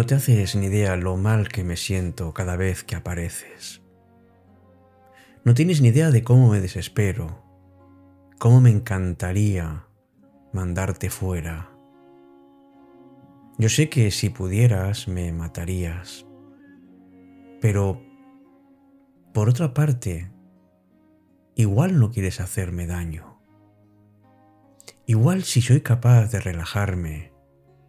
No te haces ni idea lo mal que me siento cada vez que apareces. No tienes ni idea de cómo me desespero, cómo me encantaría mandarte fuera. Yo sé que si pudieras me matarías, pero por otra parte, igual no quieres hacerme daño. Igual si soy capaz de relajarme,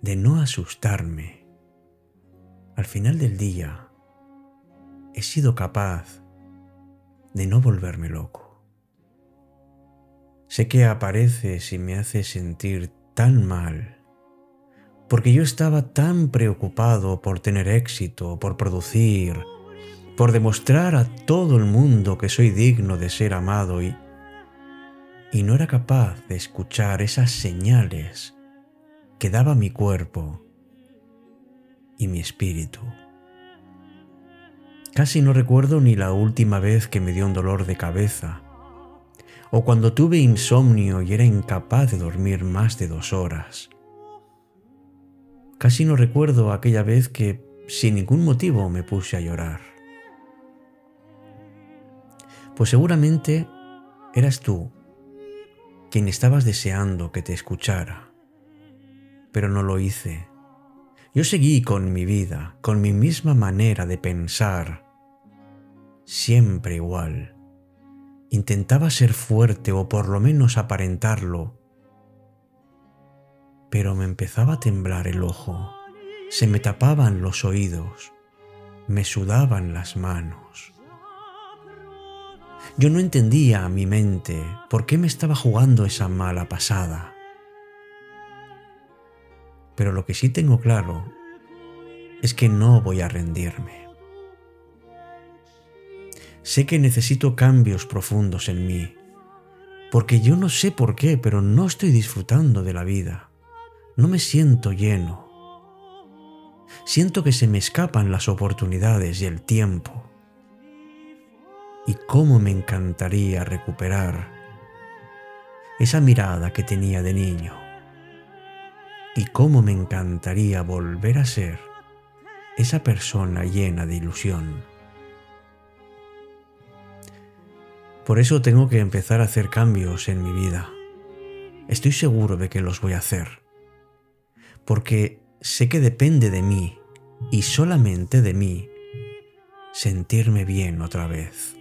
de no asustarme, al final del día he sido capaz de no volverme loco. Sé que apareces y me haces sentir tan mal, porque yo estaba tan preocupado por tener éxito, por producir, por demostrar a todo el mundo que soy digno de ser amado y, y no era capaz de escuchar esas señales que daba mi cuerpo y mi espíritu. Casi no recuerdo ni la última vez que me dio un dolor de cabeza, o cuando tuve insomnio y era incapaz de dormir más de dos horas. Casi no recuerdo aquella vez que sin ningún motivo me puse a llorar. Pues seguramente eras tú quien estabas deseando que te escuchara, pero no lo hice yo seguí con mi vida, con mi misma manera de pensar, siempre igual. Intentaba ser fuerte o por lo menos aparentarlo, pero me empezaba a temblar el ojo, se me tapaban los oídos, me sudaban las manos. Yo no entendía a mi mente por qué me estaba jugando esa mala pasada. Pero lo que sí tengo claro es que no voy a rendirme. Sé que necesito cambios profundos en mí, porque yo no sé por qué, pero no estoy disfrutando de la vida. No me siento lleno. Siento que se me escapan las oportunidades y el tiempo. Y cómo me encantaría recuperar esa mirada que tenía de niño y cómo me encantaría volver a ser esa persona llena de ilusión. Por eso tengo que empezar a hacer cambios en mi vida. Estoy seguro de que los voy a hacer. Porque sé que depende de mí y solamente de mí sentirme bien otra vez.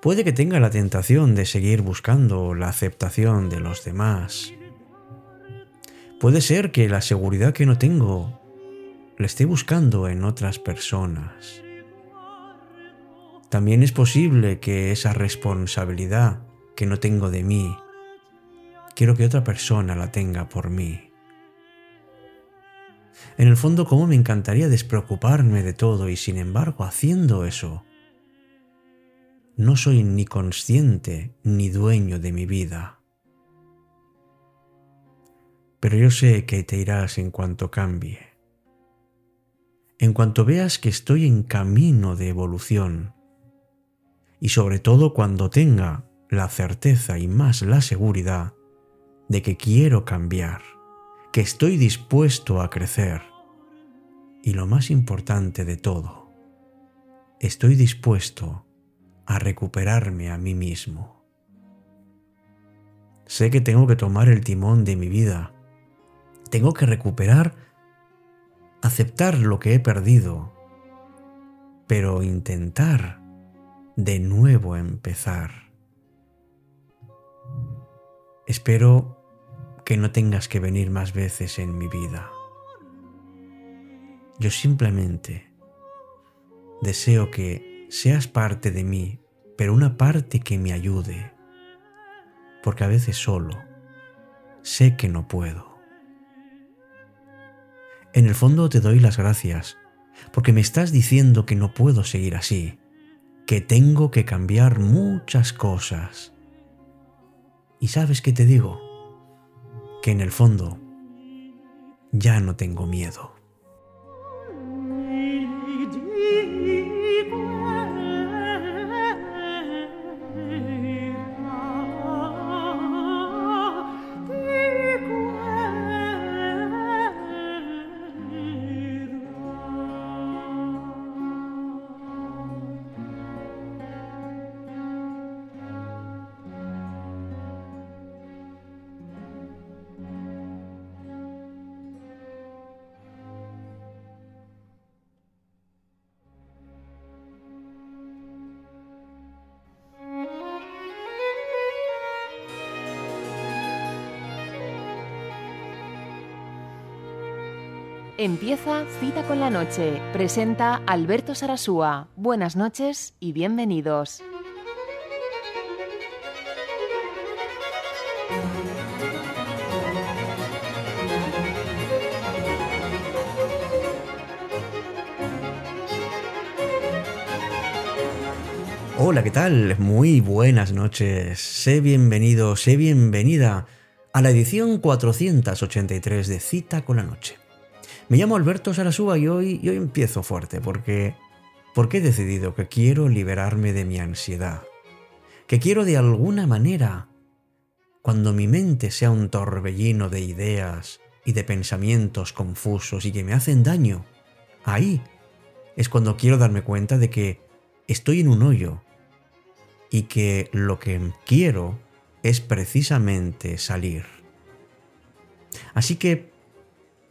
Puede que tenga la tentación de seguir buscando la aceptación de los demás, Puede ser que la seguridad que no tengo la esté buscando en otras personas. También es posible que esa responsabilidad que no tengo de mí, quiero que otra persona la tenga por mí. En el fondo, cómo me encantaría despreocuparme de todo y sin embargo, haciendo eso, no soy ni consciente ni dueño de mi vida pero yo sé que te irás en cuanto cambie. En cuanto veas que estoy en camino de evolución, y sobre todo cuando tenga la certeza y más la seguridad de que quiero cambiar, que estoy dispuesto a crecer, y lo más importante de todo, estoy dispuesto a recuperarme a mí mismo. Sé que tengo que tomar el timón de mi vida tengo que recuperar, aceptar lo que he perdido, pero intentar de nuevo empezar. Espero que no tengas que venir más veces en mi vida. Yo simplemente deseo que seas parte de mí, pero una parte que me ayude, porque a veces solo sé que no puedo. En el fondo te doy las gracias, porque me estás diciendo que no puedo seguir así, que tengo que cambiar muchas cosas. ¿Y sabes qué te digo? Que en el fondo ya no tengo miedo. Empieza Cita con la Noche. Presenta Alberto Sarasúa. Buenas noches y bienvenidos. Hola, ¿qué tal? Muy buenas noches. Sé bienvenido, sé bienvenida a la edición 483 de Cita con la Noche. Me llamo Alberto Sarasúa y hoy, empiezo fuerte porque, porque he decidido que quiero liberarme de mi ansiedad. Que quiero de alguna manera, cuando mi mente sea un torbellino de ideas y de pensamientos confusos y que me hacen daño, ahí es cuando quiero darme cuenta de que estoy en un hoyo y que lo que quiero es precisamente salir. Así que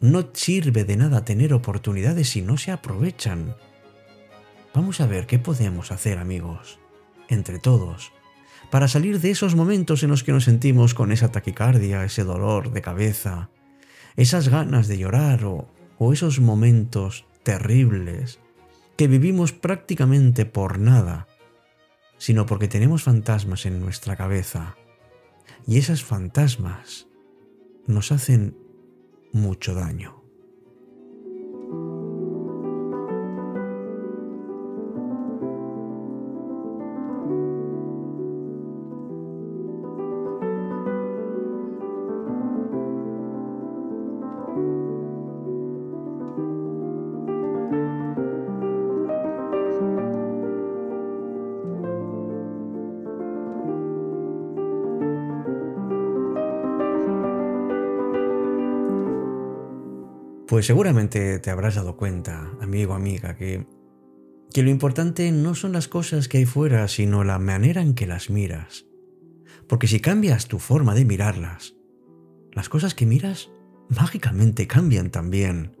no sirve de nada tener oportunidades si no se aprovechan. Vamos a ver qué podemos hacer, amigos, entre todos, para salir de esos momentos en los que nos sentimos con esa taquicardia, ese dolor de cabeza, esas ganas de llorar o, esos momentos terribles que vivimos prácticamente por nada sino porque tenemos fantasmas en nuestra cabeza. Y esas fantasmas nos hacen mucho daño. Pues seguramente te habrás dado cuenta, amigo, amiga, que, que lo importante no son las cosas que hay fuera, sino la manera en que las miras. Porque si cambias tu forma de mirarlas, las cosas que miras mágicamente cambian también.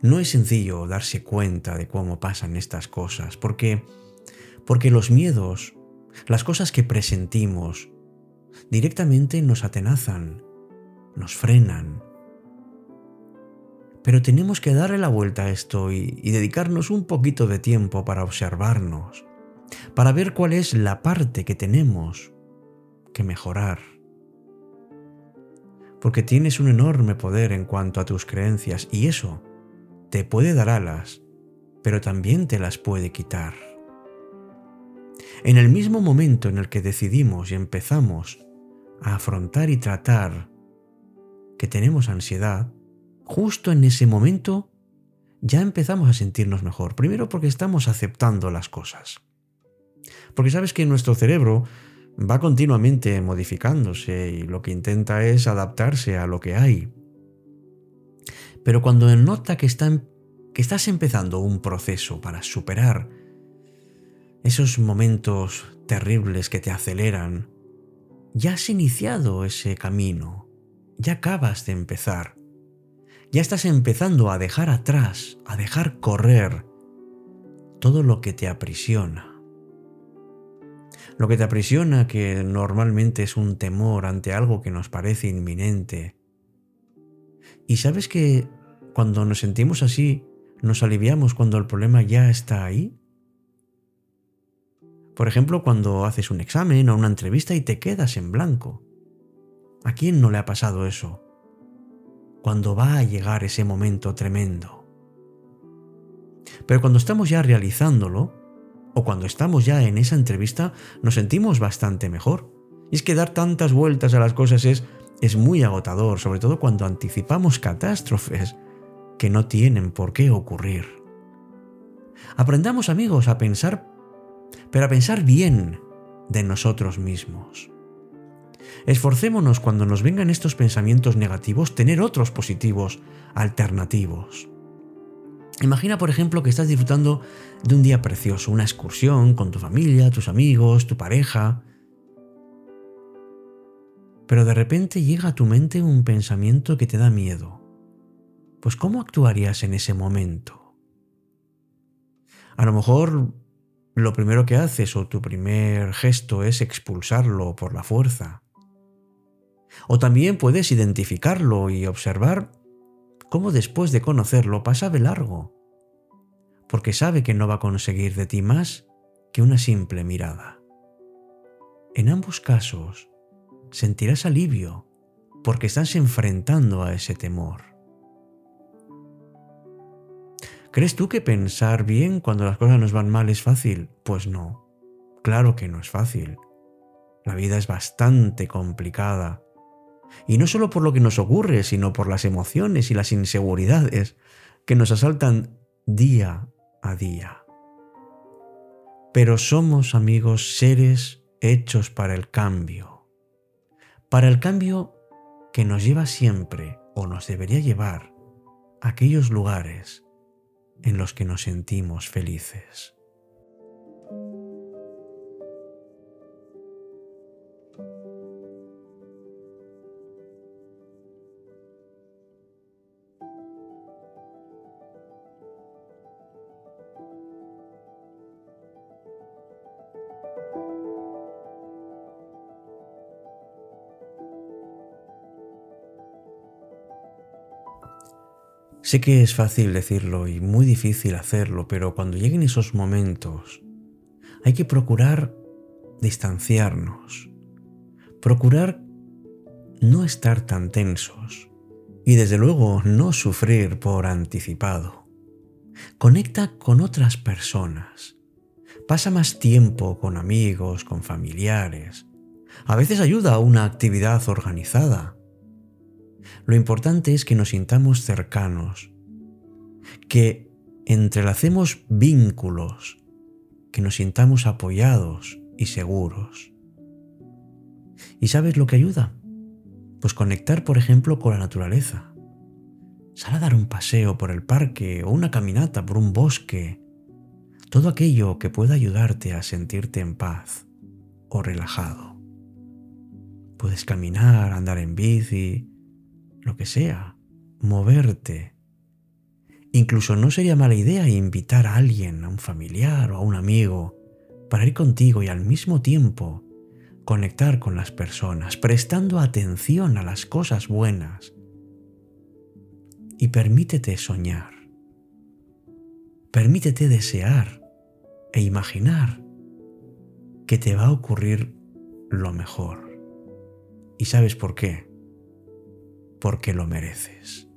No es sencillo darse cuenta de cómo pasan estas cosas, porque porque los miedos, las cosas que presentimos, directamente nos atenazan, nos frenan, pero tenemos que darle la vuelta a esto y, dedicarnos un poquito de tiempo para observarnos, para ver cuál es la parte que tenemos que mejorar. Porque tienes un enorme poder en cuanto a tus creencias y eso te puede dar alas, pero también te las puede quitar. En el mismo momento en el que decidimos y empezamos a afrontar y tratar que tenemos ansiedad, justo en ese momento ya empezamos a sentirnos mejor. Primero porque estamos aceptando las cosas. Porque sabes que nuestro cerebro va continuamente modificándose y lo que intenta es adaptarse a lo que hay. Pero cuando nota que, que estás empezando un proceso para superar esos momentos terribles que te aceleran, ya has iniciado ese camino, ya acabas de empezar ya estás empezando a dejar atrás, a dejar correr todo lo que te aprisiona. Lo que te aprisiona que normalmente es un temor ante algo que nos parece inminente. Y sabes que cuando nos sentimos así, nos aliviamos cuando el problema ya está ahí. Por ejemplo, cuando haces un examen o una entrevista y te quedas en blanco. ¿A quién no le ha pasado eso? Cuando va a llegar ese momento tremendo. Pero cuando estamos ya realizándolo, o cuando estamos ya en esa entrevista, nos sentimos bastante mejor. Y es que dar tantas vueltas a las cosas es, es muy agotador, sobre todo cuando anticipamos catástrofes que no tienen por qué ocurrir. Aprendamos amigos a pensar, pero a pensar bien de nosotros mismos. Esforcémonos cuando nos vengan estos pensamientos negativos tener otros positivos, alternativos. Imagina, por ejemplo, que estás disfrutando de un día precioso, una excursión con tu familia, tus amigos, tu pareja. Pero de repente llega a tu mente un pensamiento que te da miedo. Pues ¿cómo actuarías en ese momento? A lo mejor lo primero que haces o tu primer gesto es expulsarlo por la fuerza. O también puedes identificarlo y observar cómo después de conocerlo pasa de largo, porque sabe que no va a conseguir de ti más que una simple mirada. En ambos casos, sentirás alivio porque estás enfrentando a ese temor. ¿Crees tú que pensar bien cuando las cosas nos van mal es fácil? Pues no, claro que no es fácil. La vida es bastante complicada. Y no solo por lo que nos ocurre, sino por las emociones y las inseguridades que nos asaltan día a día. Pero somos, amigos, seres hechos para el cambio. Para el cambio que nos lleva siempre, o nos debería llevar, a aquellos lugares en los que nos sentimos felices. Sé que es fácil decirlo y muy difícil hacerlo, pero cuando lleguen esos momentos hay que procurar distanciarnos, procurar no estar tan tensos y desde luego no sufrir por anticipado. Conecta con otras personas. Pasa más tiempo con amigos, con familiares. A veces ayuda a una actividad organizada lo importante es que nos sintamos cercanos, que entrelacemos vínculos, que nos sintamos apoyados y seguros. ¿Y sabes lo que ayuda? Pues conectar, por ejemplo, con la naturaleza. Sal a dar un paseo por el parque o una caminata por un bosque. Todo aquello que pueda ayudarte a sentirte en paz o relajado. Puedes caminar, andar en bici, lo que sea, moverte. Incluso no sería mala idea invitar a alguien, a un familiar o a un amigo, para ir contigo y al mismo tiempo conectar con las personas, prestando atención a las cosas buenas. Y permítete soñar. Permítete desear e imaginar que te va a ocurrir lo mejor. ¿Y sabes por qué? Porque lo mereces.